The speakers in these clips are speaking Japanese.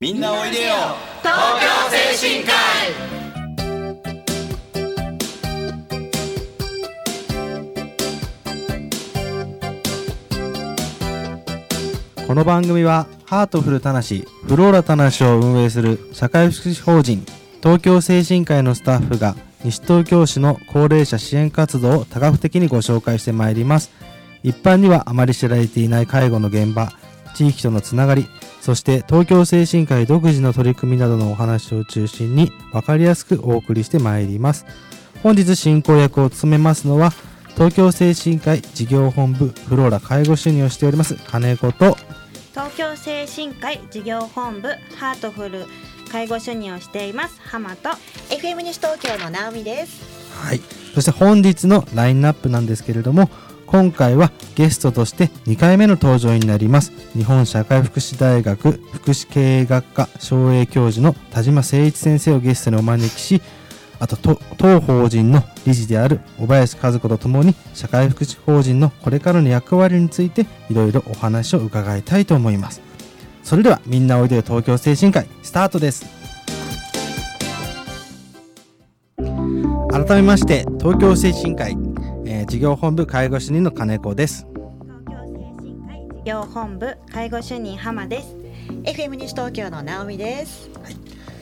みんなおいでよ。東京精神科医。この番組はハートフルたなしフローラたなしを運営する社会福祉法人東京精神科医のスタッフが西東京市の高齢者支援活動を多角的にご紹介してまいります。一般にはあまり知られていない介護の現場地域とのつながりそして東京精神科医独自の取り組みなどのお話を中心に分かりやすくお送りしてまいります本日進行役を務めますのは東京精神科医事業本部フローラ介護主任をしております金子と東京精神科医事業本部ハートフル介護主任をしています浜と FM 西東京の直美ですはい。そして本日のラインナップなんですけれども、今回はゲストとして2回目の登場になります。日本社会福祉大学福祉経営学科奨励教授の田島誠一先生をゲストにお招きし、あとと当法人の理事である小林和子とともに社会福祉法人のこれからの役割についていろいろお話を伺いたいと思います。それではみんなおいでよ東京精神科医スタートです。改めまして東京精神科医、えー事業本部介護主任の金子です。東京精神科医事業本部介護主任浜です。FM 西東京の直美です。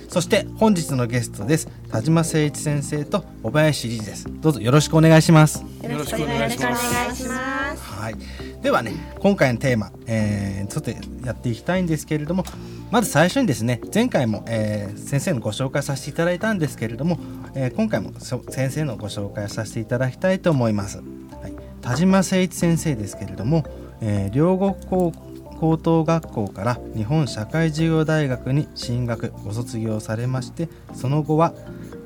そして本日のゲストです。田島誠一先生と小林理事です。どうぞよろしくお願いします。よろしくお願いします。はいではね今回のテーマ、えーちょっとやっていきたいんですけれどもまず最初にですね前回も、えー先生のご紹介させていただいたんですけれども、えー今回も先生のご紹介させていただきたいと思います、はい、田島誠一先生ですけれども、え両国高高等学校から日本社会事業大学に進学ご卒業されましてその後は、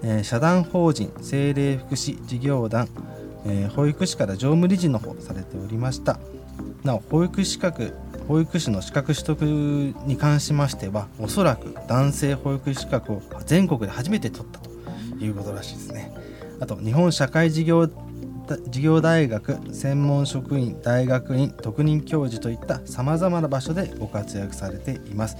え社団法人精霊福祉事業団、え保育士から常務理事の方されておりました。なお保育資格保育士の資格取得に関しましてはおそらく男性保育士資格を全国で初めて取ったということらしいですね。あと日本社会事業事業大学専門職員大学院特任教授といったさまざまな場所でご活躍されています、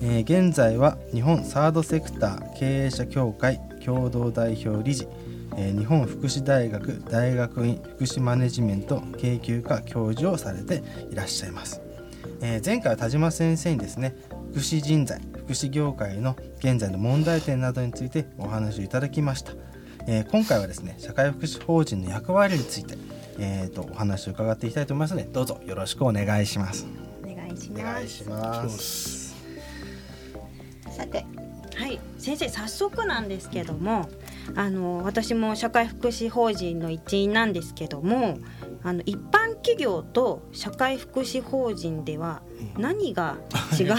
えー現在は日本サードセクター経営者協会共同代表理事えー日本福祉大学大学院福祉マネジメント研究科教授をされていらっしゃいます、えー前回は田島先生にですね福祉人材福祉業界の現在の問題点などについてお話をいただきました、えー今回はですね社会福祉法人の役割について、えーとお話を伺っていきたいと思いますのでどうぞよろしくお願いします。お願いしお願いします。さてはい先生早速なんですけどもあの私も社会福祉法人の一員なんですけどもあの一般企業と社会福祉法人では何が 違うの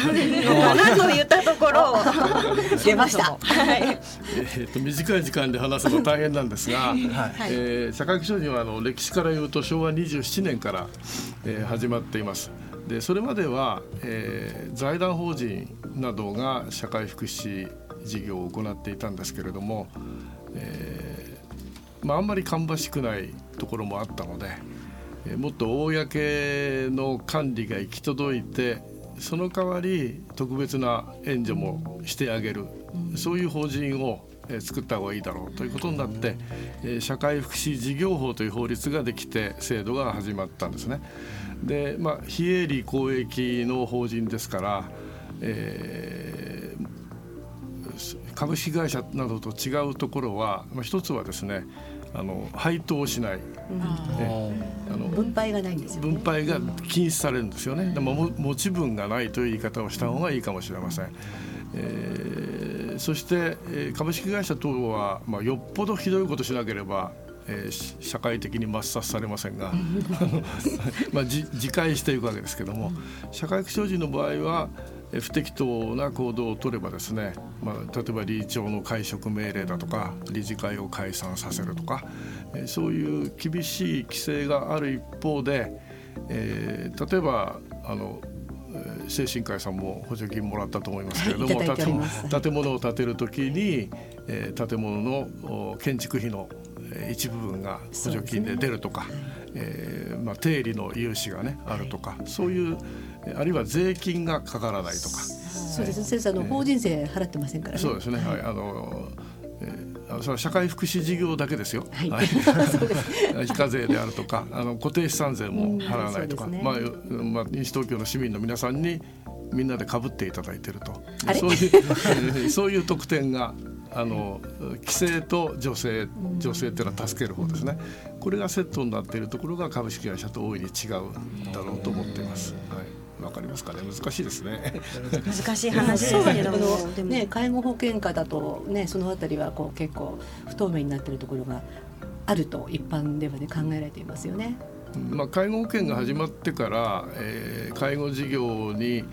かなといったところを。出ました。はい。えー、と短い時間で話すの大変なんですが、はい。えー社会福祉法人はあの歴史から言うと昭和27年から、えー始まっています。でそれまでは、えー財団法人などが社会福祉事業を行っていたんですけれども、えーまあ、んまり芳しくないところもあったので、えーもっと公の管理が行き届いてその代わり特別な援助もしてあげる、そういう法人をえ作った方がいいだろうということになって、え社会福祉事業法という法律ができて制度が始まったんですね。で、まあ、非営利公益の法人ですから、え株式会社などと違うところは、まあ、一つはですねあの配当しない、えあの分配がないんですよ、ね、分配が禁止されるんですよね。でもも持ち分がないという言い方をした方がいいかもしれません。えーそして、えー株式会社等は、まあ、よっぽどひどいことしなければ、えーし社会的に抹殺されませんが あの まあ、じ自戒していくわけですけども社会福祉法人の場合はえー不適当な行動を取ればですね、まあ、例えば理事長の解職命令だとか理事会を解散させるとか、えーそういう厳しい規制がある一方で、えー例えばあのえー精神科医さんも補助金もらったと思いますけれども、はい建建物を建てるときに、えー建物のお建築費のえー一部分が補助金で出るとか、えーまあ、定理の融資がねあるとか、そういうあるいは税金がかからないとか。そうですね。先生あの、法人税払ってませんからね。そうですね、はい、あのえー、それは社会福祉事業だけですよ。はい。非課税であるとか、あの固定資産税も払わないとか、ね、まあまあ西東京の市民の皆さんにみんなでかぶっていただいていると、そういう そういう特典があの規制と女性女性っていうのは助ける方ですね。これがセットになっているところが株式会社と大いに違うんだろうと思っています。はい。わかりますかね？難しいですね。難しい話ですけども。ね。介護保険課だとねそのあたりはこう結構不透明になっているところがあると一般ではね考えられていますよね。まあ介護保険が始まってから、えー、介護事業に、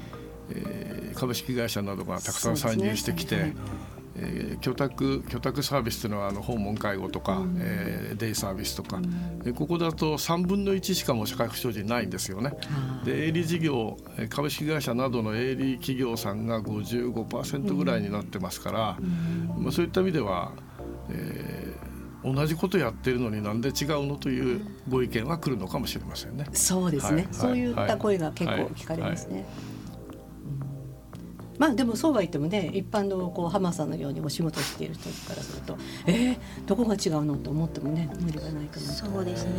えー、株式会社などがたくさん参入してきて、えー、居宅居宅サービスというのはあの訪問介護とか、うん、えー、デイサービスとか、うん、ここだと3分の1しかも社会福祉法人ないんですよね。で営利事業株式会社などの営利企業さんが55%ぐらいになってますから、うん、まあ、そういった意味では、えー、同じことやってるのになんで違うのというご意見は来るのかもしれませんね。そうですね、はい、そういった声が結構聞かれますね。はいまあでもそうは言ってもね一般のこう浜さんのようにお仕事している人からするとえー、どこが違うのと思ってもね無理がないかなそうですね。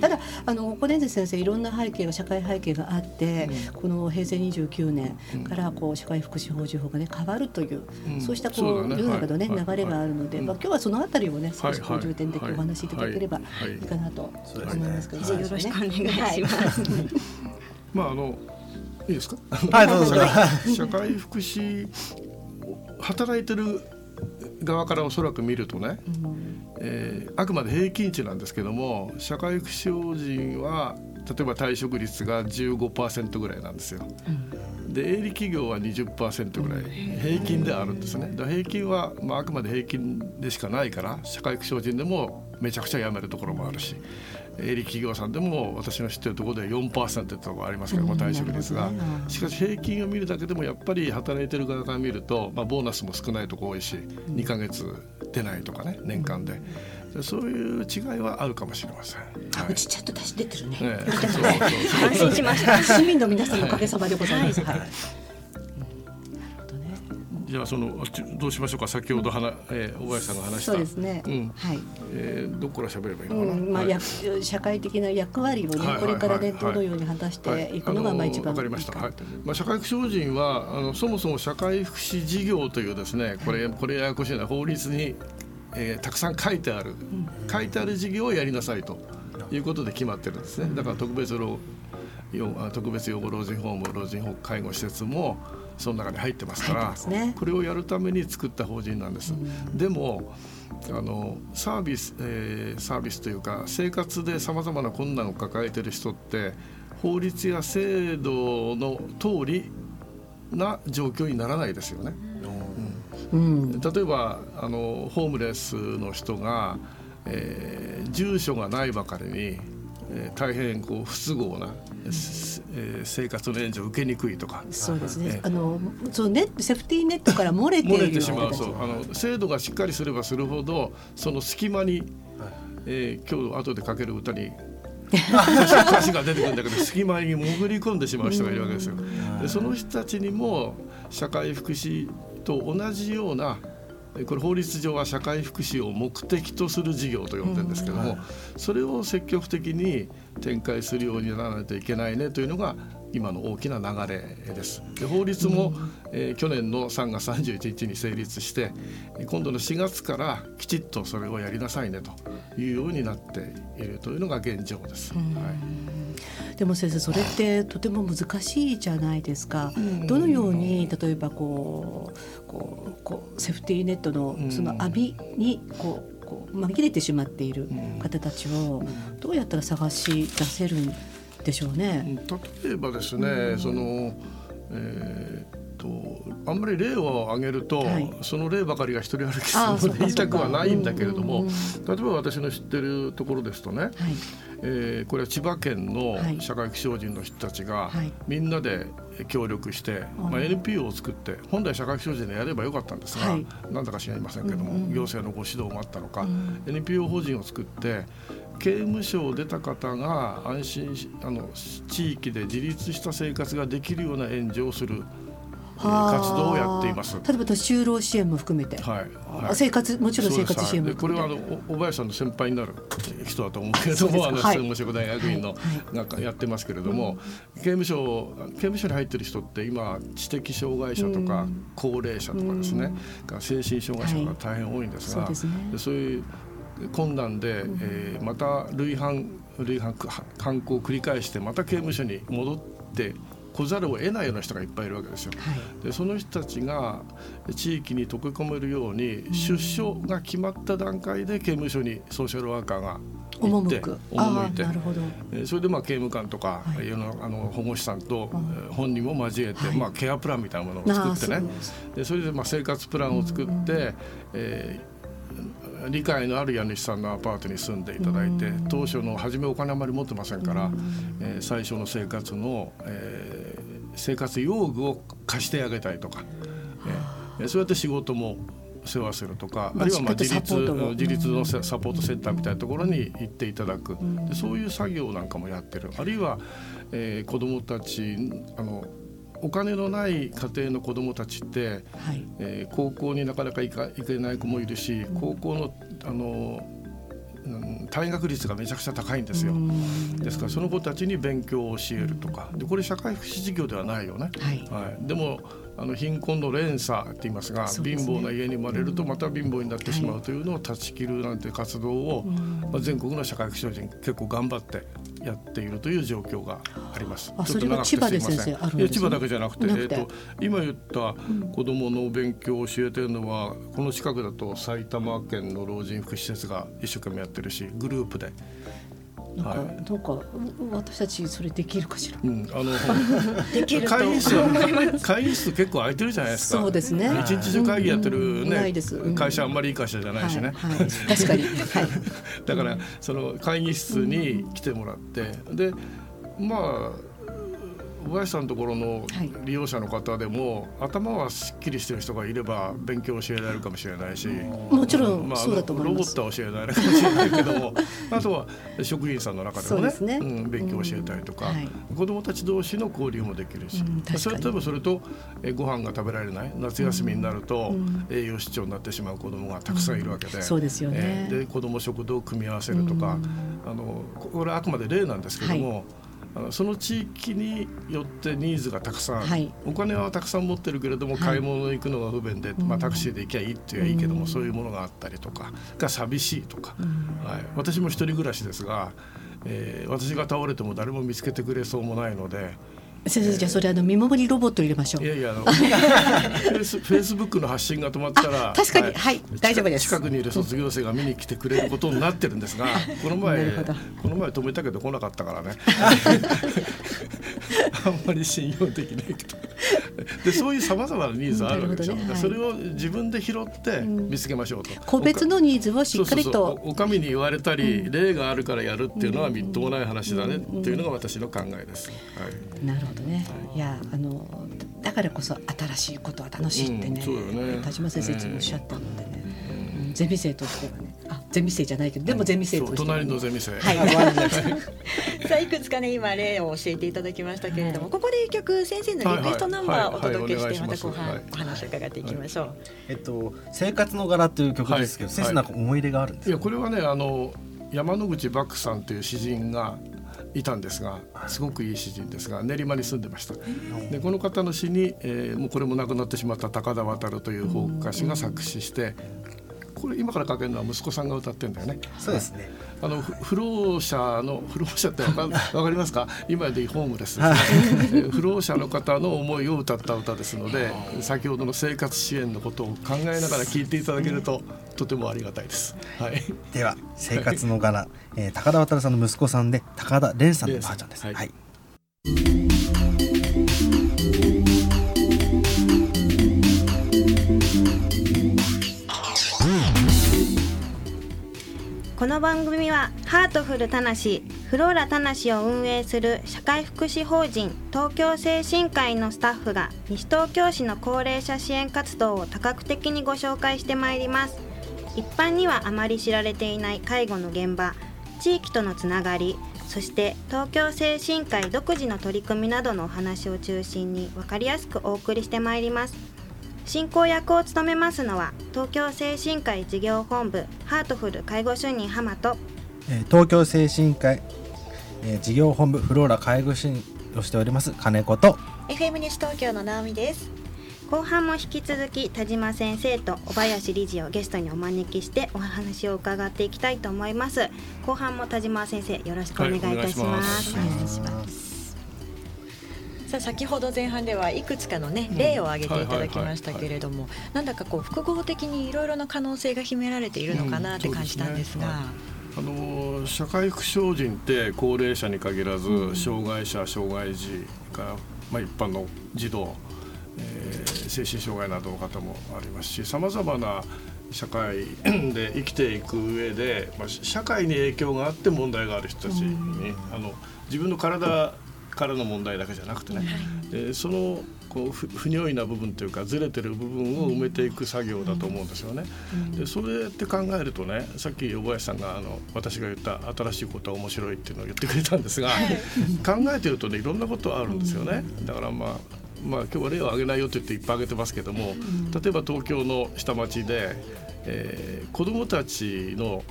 ただあの小出先生いろんな背景が社会背景があって、うん、この平成29年からこう社会福祉法人法がね変わるという、うん、そうしたこう、ね、世の中のね、はい、流れがあるので、はい、まあ今日はそのあたりをね少しこう重点的にお話しいただければい。い。かなと思いますけど、よろしくお願いします。まああのいいですか？はい、どうぞ。社会福祉働いてる側からおそらく見るとね、うん、えー、あくまで平均値なんですけども社会福祉法人は例えば退職率が15%ぐらいなんですよ。うん、で営利企業は20%ぐらい平均であるんですね。だ平均は、まあ、あくまで平均でしかないから社会福祉法人でもめちゃくちゃ辞めるところもあるし営利企業さんでも私の知ってるところで4%ってところありますけども退職率が。しかし平均を見るだけでもやっぱり働いてる側から見ると、まあ、ボーナスも少ないとこ多いし2か月出ないとかね年間で。そういう違いはあるかもしれません。あ、うちちゃんと出し出てるね。ね安心しました。市民の皆さんのおかげさまでございます。はいじゃあそのどうしましょうか先ほどはな、えー、大林さんが話した。そうですね、うん、はい。えー、どこから喋ればいいのかな、うんまあ、はい、社会的な役割をね、はい、これからねどのように果たしていくのがまあ一番わかりました、はい。まあ、社会福祉法人はあのそもそも社会福祉事業というですねこれこれややこしいな法律に、えー、たくさん書いてある、うん、書いてある事業をやりなさいと。いうことで決まってるんですね。だから特別老特別養護老人ホーム老人介護施設もその中に入ってますから、ね、これをやるために作った法人なんです。うん、でもあのサービス、えー、サービスというか生活でさまざまな困難を抱えている人って法律や制度の通りな状況にならないですよね。うん、例えばあのホームレスの人が、えー、住所がないばかりに、えー、大変こう不都合なえー、生活の援助を受けにくいとか。そうですね、あのそのネセフティーネットから漏れて漏れてしまうそう。あの制度がしっかりすればするほどその隙間に、えー、今日後でかける歌に 歌詞が出てくるんだけど隙間に潜り込んでしまう人がいるわけですよ。でその人たちにも社会福祉と同じようなこれ法律上は社会福祉を目的とする事業と呼んでるんですけども、それを積極的に展開するようにならないといけないねというのが今の大きな流れです。で法律も、えー、去年の3月31日に成立して今度の4月からきちっとそれをやりなさいねというようになっているというのが現状です。はいでも先生それってとても難しいじゃないですか。どのように例えばこうこうこうセーフティーネットのその網にこうこう紛れてしまっている方たちをどうやったら探し出せるんでしょうね？例えばですね、その、えーとあんまり例を挙げると、はい、その例ばかりが一人歩きするので言いたくはないんだけれども例えば私の知ってるところですとね、はい、えーこれは千葉県はい。の社会福祉法人の人たちがはい。みんなで協力して、まあ、NPO を作って本来社会福祉法人でやればよかったんですが、はい。なんだか知りませんけども、うんうん行政のご指導もあったのか、うん。NPO 法人を作って刑務所を出た方が安心しあの地域で自立した生活ができるような援助をする、活動をやっています。例えば就労支援も含めて、はい。はい。生活もちろん生活支援も。これはあのお小林さんの先輩になる人だと思うけれどもあのはい。専門職大学院のはい。なんかやってますけれども、刑務所刑務所に入ってる人って今知的障害者とかうん。高齢者とかですね、が精神障害者が大変多いんですが、はい。そうね。でそういう困難で、えーまた累犯累犯犯行を繰り返してまた刑務所に戻って来ざるを得ないような人がいっぱいいるわけですよ。はい。でその人たちが地域に溶け込めるように出所が決まった段階で刑務所にソーシャルワーカーが行って赴いて。なるほど。えーそれでまあ刑務官とか、はい。いろんなあの保護士さんと、本人も交えて、はい。まあ、ケアプランみたいなものを作ってね。でそれでまあ生活プランを作って、えー理解のある家主さんのアパートに住んでいただいてうん。当初の初めお金あまり持ってませんから、うん。えー最初の生活の、えー生活用具を貸してあげたりとか、えーそうやって仕事も世話するとか、まああるいはまあ自立自立のササポートセンターみたいなところに行っていただく、んでそういう作業なんかもやってる。あるいは、えー子どもたちあのお金のない家庭の子どもたちって、はい。えー高校になかなか行か行けない子もいるし高校のあの、うん、退学率がめちゃくちゃ高いんですよ。うん。ですからその子たちに勉強を教えるとか。でこれ社会福祉事業ではないよね。はい。はい、でもあの貧困の連鎖って言いますがね。貧乏な家に生まれるとまた貧乏になってしまうというのを断ち切るなんて活動を、まあ、全国の社会福祉法人結構頑張ってやっているという状況があります。あそれが千葉ですいません先生あるんですね千葉だけじゃなくてえっと、今言った子どもの勉強を教えてるのはこの近くだと埼玉県の老人福祉施設が一生懸命やってるしグループで。なんか、はい。なんかう私たちそれできるかしら？うん、あの できると。会議室は 会議室結構空いてるじゃないですか。そうですね。一日中会議やってるうんね、会社あんまりいい会社じゃないしね。はいはい、確かに、はい、だからその会議室に来てもらって、でまあ小林さんのところのはい。利用者の方でも、頭はすっきりしてる人がいれば勉強を教えられるかもしれないし。もちろんまあ、そうだと思いロボットは教えられないかもしれないけども あとは職員さんの中でもねそうん、勉強を教えたりとか、うん。はい。子どもたち同士の交流もできるし、うんそれ例えばそれとえご飯が食べられない夏休みになると、うん。栄養失調になってしまう子どもがたくさんいるわけで、そうですよね。えーで子ども食堂を組み合わせるとか、あのこれはあくまで例なんですけども、あのその地域によってニーズがたくさん、はい。お金はたくさん持ってるけれども、はい。買い物に行くのが不便で、まあ、タクシーで行きゃいいって言えばいいけども、そういうものがあったりとかが寂しいとか、はい、私も一人暮らしですが、えー私が倒れても誰も見つけてくれそうもないので。先生じゃあそれあの見守りロボット入れましょう。いやいやあの フェイスフェイスブックの発信が止まったら確かにはい。大丈夫です。近くにいる卒業生が見に来てくれることになってるんですが この前この前止めたけど来なかったからね。あんまり信用できないけどでそういうさまざまなニーズあるわけでしょ、なるほどね。それを自分で拾って見つけましょうと、個別のニーズをしっかりとおお上に言われたり、例があるからやるっていうのはみっともない話だねっていうのが私の考えです。はいなるほどね。い。やあのだからこそ新しいことは楽しいってね,、うんね。田島先生いつもおっしゃったのでね、うん。ゼミ生としてはね。あゼミ生じゃないけどでもゼミ生としてはね、隣のゼミ生、はい。終わりましたさあいくつかね今例を教えていただきましたけれども、ここで一曲先生のリクエストナンバーをお届けはいはいしてまた後半はいはいお話を伺っていきましょう。えっと生活の柄という曲ですけど、はい。先生なんか思い入れがあるんですか、いやこれはねあの山之口漠さんという詩人がいたんですがすごくいい詩人ですが練馬に住んでました。でこの方の詩に、えーもうこれも亡くなってしまった高田渡という法歌手が作詞してこれ今からかけるのは息子さんが歌ってんだよね。そうですね。あのふ不老者の不老者ってわか わかりますか？今でいうホームレス。ですね、えー不老者の方の思いを歌った歌ですので先ほどの生活支援のことを考えながら聴いていただけるととてもありがたいです。はい。では生活の柄、えー高田渡さんの息子さんで高田蓮さんのばあちゃんです。はい。はい。この番組はハートフルたなしフローラ田無を運営する社会福祉法人東京精神科医のスタッフが西東京市の高齢者支援活動を多角的にご紹介してまいります一般にはあまり知られていない介護の現場地域とのつながりそして東京精神科医独自の取り組みなどのお話を中心に分かりやすくお送りしてまいります。進行役を務めますのは東京精神科医事業本部ハートフル介護主任浜とえー東京精神科医、えー事業本部フローラ介護士をしております金子と FM 西東京の直美です後半も引き続き田島先生と小林理事をゲストにお招きしてお話を伺っていきたいと思います。後半も田島先生よろしくお願いいたします,、はいお願いします。さあ先ほど前半ではいくつかのね例を挙げていただきましたけれどもなんだかこう複合的にいろいろな可能性が秘められているのかなって感じたんですが、あの社会福祉法人って高齢者に限らず、障害者障害児から、まあ、一般の児童、えー精神障害などの方もありますしさまざまな社会で生きていく上で、まあ、社会に影響があって問題がある人たちに、あの自分の体からの問題だけじゃなくてね、でそのこう不不如意な部分というかずれてる部分を埋めていく作業だと思うんですよね。でそれって考えるとねさっき小林さんがあの私が言った新しいことは面白いっていうのを言ってくれたんですが考えてるとねいろんなことあるんですよね。だからまあまあ今日は例を挙げないよって言っていっぱい挙げてますけども例えば東京の下町で、えー子どもたちの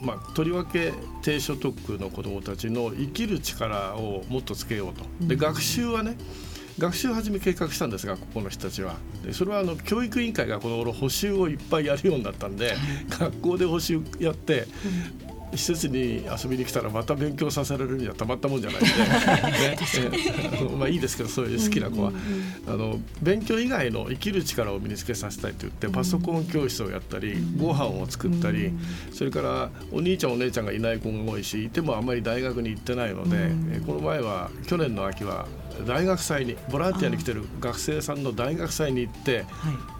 まあ、とりわけ低所得の子どもたちの生きる力をもっとつけようと。で学習はね学習を始め計画したんですがここの人たちは。でそれはあの教育委員会がこの頃補習をいっぱいやるようになったんで学校で補習やって施設に遊びに来たらまた勉強させられるにはたまったもんじゃないんで、ね。まあ、いいですけどそういう好きな子は。あの勉強以外の生きる力を身につけさせたいと言ってパソコン教室をやったりご飯を作ったりそれからお兄ちゃんお姉ちゃんがいない子が多いしいてもあんまり大学に行ってないのでえこの前は去年の秋は大学祭にボランティアに来てる学生さんの大学祭に行って、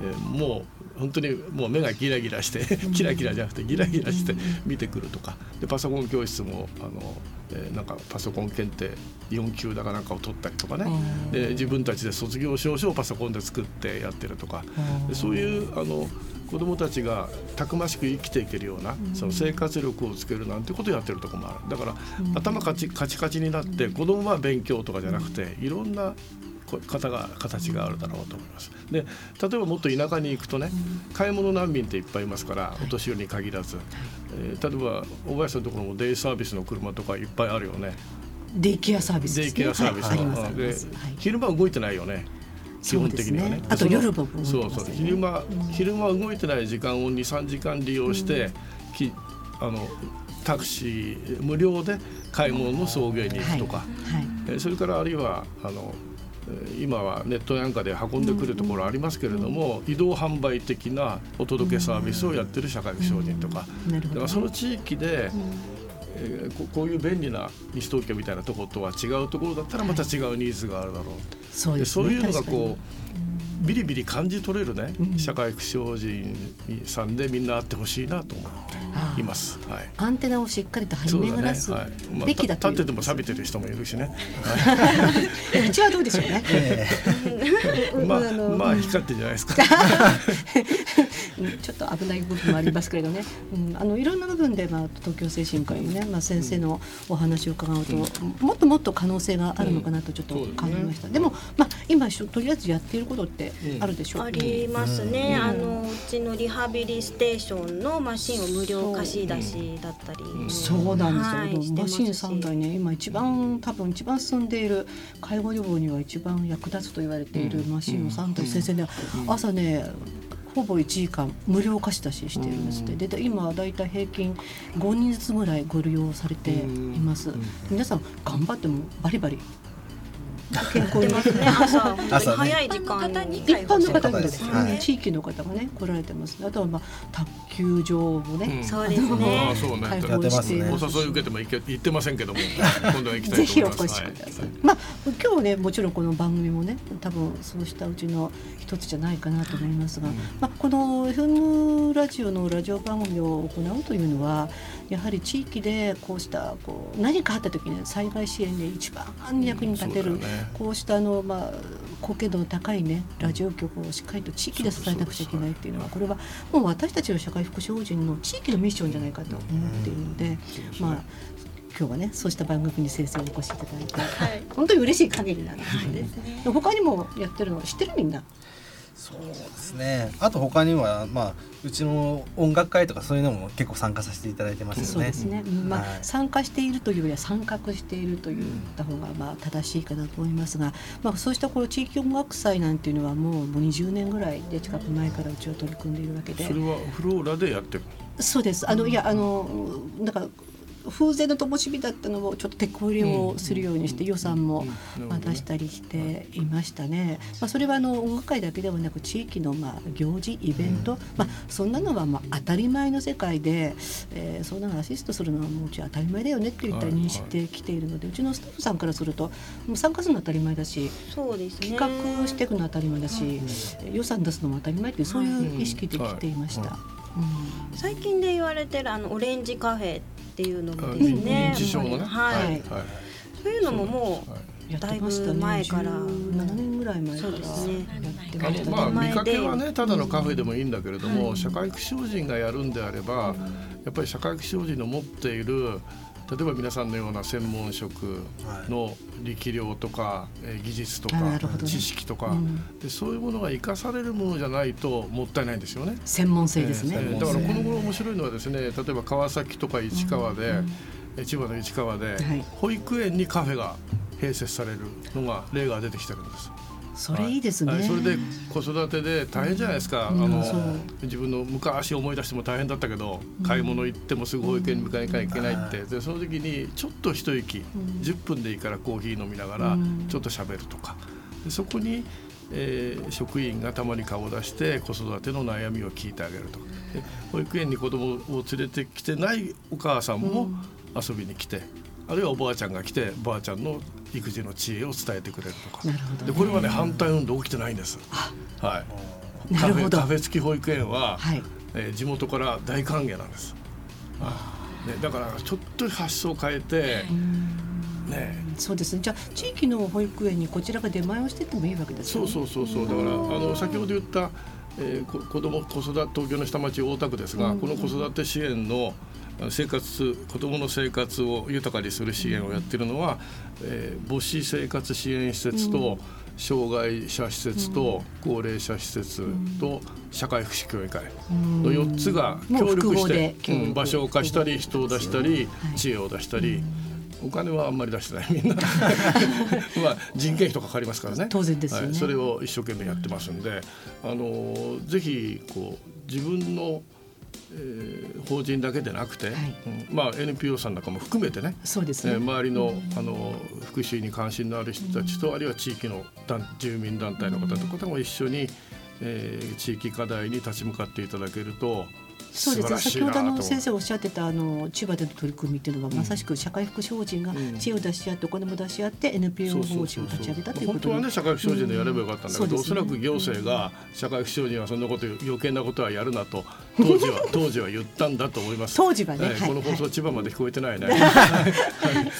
えーもう本当にもう目がギラギラして キラキラじゃなくてギラギラして見てくるとか。でパソコン教室もあの、えーなんかパソコン検定4級だかなんかを取ったりとかね。で自分たちで卒業証書をパソコンで作ってやってるとか。でそういうあの子どもたちがたくましく生きていけるようなその生活力をつけるなんてことをやってるところもある。だから頭カチカチカチになって子どもは勉強とかじゃなくていろんなこ方が形があるだろうと思います。で例えばもっと田舎に行くとね買い物難民っていっぱいいますからお年寄りに限らず、えー例えば小林さんのところもデイサービスの車とかいっぱいあるよね。デイケアサービスデイケアサービスはい。昼間動いてないよね。基本的にはね。ねあと夜もね。そうそう。昼間、昼間動いてない時間を23時間利用して、きあのタクシー無料で買い物の送迎に行くとか、はい。えーそれからあるいはあのえー今はネットなんかで運んでくるところありますけれども、移動販売的なお届けサービスをやってる社会福祉法人とか、だからその地域で、えーここういう便利な西東京みたいなところとは違うところだったらまた違うニーズがあるだろう。そうでそういうのがこうビリビリ感じ取れるね、社会福祉法人さんでみんなあってほしいなと思っています。はい。アンテナをしっかりと張り巡らすべきだという立ってても錆びてる人もいるしね。うちはどうでしょうね。まあ、あのまあ光ってんじゃないですか。う んちょっと危ない部分もありますけれどね、うん、あのいろんな部分で、まあ、東京精神科医にね、まあ、先生のお話を伺うと、もっともっと可能性があるのかなとちょっと考えました、でも、まあ、今とりあえずやっていることってあるでしょう、ありますね、あのうちのリハビリステーションのマシンを無料貸し出しだったり、そうなんですよ、はいマシン3台ね今一番多分一番進んでいる介護予防には一番役立つと言われているマシンを3台、先生ね、朝ねほぼ1時間無料貸し出ししてるんですって、で今だいたい平均5人ずつぐらいご利用されています、皆さん頑張ってもバリバリ健康に出ますね。朝朝ね。早い時間一般の方にに一般の方もですはい。地域の方がね来られてます、あとはまあ卓球場もね、うん。そうですね。そうね。お誘い受けても行け行ってませんけども 今度は行きたいとぜひお思います。越しください。はい。まあ今日ねもちろんこの番組もね多分そうしたうちの一つじゃないかなと思いますが、まあこの FM ラジオのラジオ番組を行うというのはやはり地域でこうしたこう何かあった時に災害支援で一番役に立てる、こうしたあのまあ貢献度の高いねラジオ局をしっかりと地域で支えなくちゃいけないっていうのはこれはもう私たちの社会福祉法人の地域のミッションじゃないかと思っているので、まあ今日はねそうした番組に先生をお越しいただいて、はい本当に嬉しい限りなんですね。ですねで他にもやってるの知ってるみんな？そうですねあと他にはまあうちの音楽会とかそういうのも結構参加させていただいてますよねそうですね。うんまあ、はい参加しているというよりは参画していると言った方がまあ正しいかなと思いますが、まあそうしたこの地域音楽祭なんていうのはもうもう20年ぐらいで近く前からうちは取り組んでいるわけでそ。れはフローラでやってるそうです。あのいやあのだから風前の灯火だったのをちょっと手こ入れをするようにして予算も出したりしていましたね。まあそれはあの音楽会だけではなく地域のまあ行事イベント、まあそんなのはまあ当たり前の世界で、えー、そんなのアシストするのはもううちは当たり前だよねって言ったら認識してきているので、うちのスタッフさんからするともう参加するのは当たり前だし。そうですね。企画していくのは当たり前だし、予算出すのも当たり前っていうそういう意識できていました。うん。最近で言われてるあのオレンジカフェっていうのもです認ね認知症のねはい、はいはいそういうのももう。だいぶ前から17年ぐらい前からそうですねやってあまあ見かけはねただのカフェでもいいんだけれども、はい社会福祉法人がやるんであれば、やっぱり社会福祉法人の持っている例えば皆さんのような専門職の力量とか、えー技術とあか、ね知識とか、うんでそういうものが生かされるものじゃないともったいないんですよね。専門性ですね。えーだからこの頃面白いのはですね例えば川崎とか市川で、えー千葉の市川で、はい保育園にカフェが併設されるのが例が出てきてるんです。それいいですね。はい。それで子育てで大変じゃないですか、うん。あの自分の昔思い出しても大変だったけど、買い物行ってもすぐ保育園に迎えに行かなきゃいけないって、でその時にちょっと一息、10分でいいからコーヒー飲みながらうん。ちょっと喋るとか。でそこに、えー職員がたまに顔を出して子育ての悩みを聞いてあげると保育園に子供を連れてきてないお母さんも遊びに来て、あるいはおばあちゃんが来てばあちゃんの育児の知恵を伝えてくれるとか。なるほど、ね。でこれはね反対運動起きてないんです。はい。カフェカフェ付き保育園は、はい。えー地元から大歓迎なんです。はいね、だからちょっと発想を変えて、ね、そうですね。じゃあ地域の保育園にこちらが出前をしてってもいいわけですそね。うそうそうそうだからあの先ほど言った、えー、こ子ども子育て東京の下町大田区ですが、この子育て支援の生活子どもの生活を豊かにする支援をやっているのは、えー母子生活支援施設と、障害者施設と高齢者施設と社会福祉協議会の4つが協力してうん場所を貸したり人を出したりはい。知恵を出したりお金はあんまり出してないみんな。まあ人件費とかかかりますからね。当然ですよね。はい、それを一生懸命やってますんであのぜひこう自分の、えー法人だけでなくて、はいうんまあ、NPO さんなんかも含めてねそうですね。えー周りのあの福祉に関心のある人たちとあるいは地域の団住民団体の方とかも一緒に、えー地域課題に立ち向かっていただけるとそうですね。先ほどあのと先生おっしゃってたあの千葉での取り組みっていうのは、まさしく社会福祉法人がん。知恵を出し合ってお金も出し合って NPO 法人を立ち上げたということに本当はね社会福祉法人でやればよかったんだけど、うおそらく行政が社会福祉法人はそんなこと余計なことはやるなと当時は 当時は言ったんだと思います。当時はねこの放送千葉まで聞こえてないね。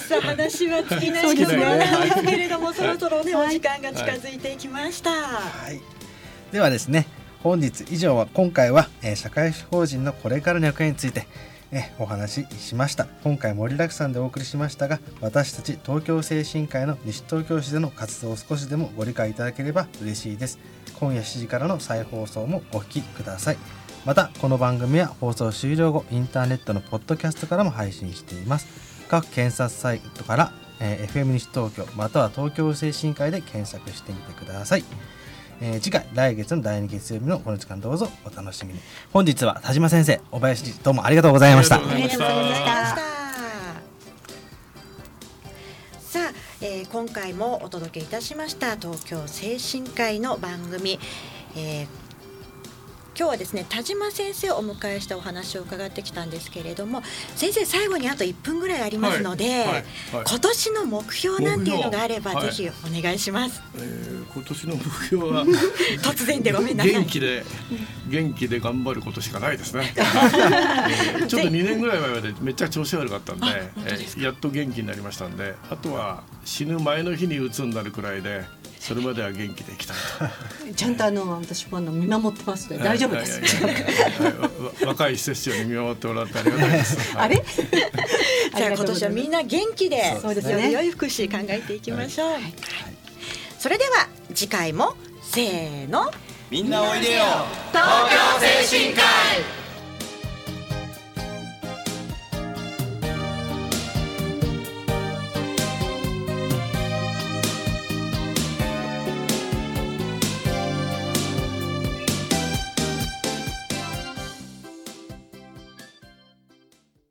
さあ話は尽きないそうなんですけれどもそろそろねお時間が近づいていきました。はい、ではですね本日以上は今回は、え社会法人のこれからの役割について、えお話ししました。今回盛りだくさんでお送りしましたが私たち東京精神科医の西東京市での活動を少しでもご理解いただければ嬉しいです。今夜7時からの再放送もお聞きください。またこの番組は放送終了後インターネットのポッドキャストからも配信しています。各検索サイトから、えー FM 西東京または東京精神科医で検索してみてください。えー次回来月の第2月曜日のこの時間どうぞお楽しみに本日は田島先生小林どうもありがとうございましたありがとうございましたあました。さあ、えー今回もお届けいたしました東京精神科医の番組、えー今日はですね田島先生をお迎えしてお話を伺ってきたんですけれども先生最後にあと1分ぐらいありますので、はいはいはい。今年の目標なんていうのがあればぜひお願いします、えー今年の目標は？突然でごめんなさい。元気で元気で頑張ることしかないですね。えーちょっと2年ぐらい前までめっちゃ調子悪かったんで、えーやっと元気になりましたんで、あとは死ぬ前の日に鬱になるくらいで、それまでは元気でいきたいと。ちゃんとあの私もあの見守ってますので大丈夫です。若い施設長に見守ってもらってありがたいです。あれ？じゃあ今年はみんな元気でそうですねより良い福祉考えていきましょう、それでは次回もせーのみんなおいでよ東京精神科医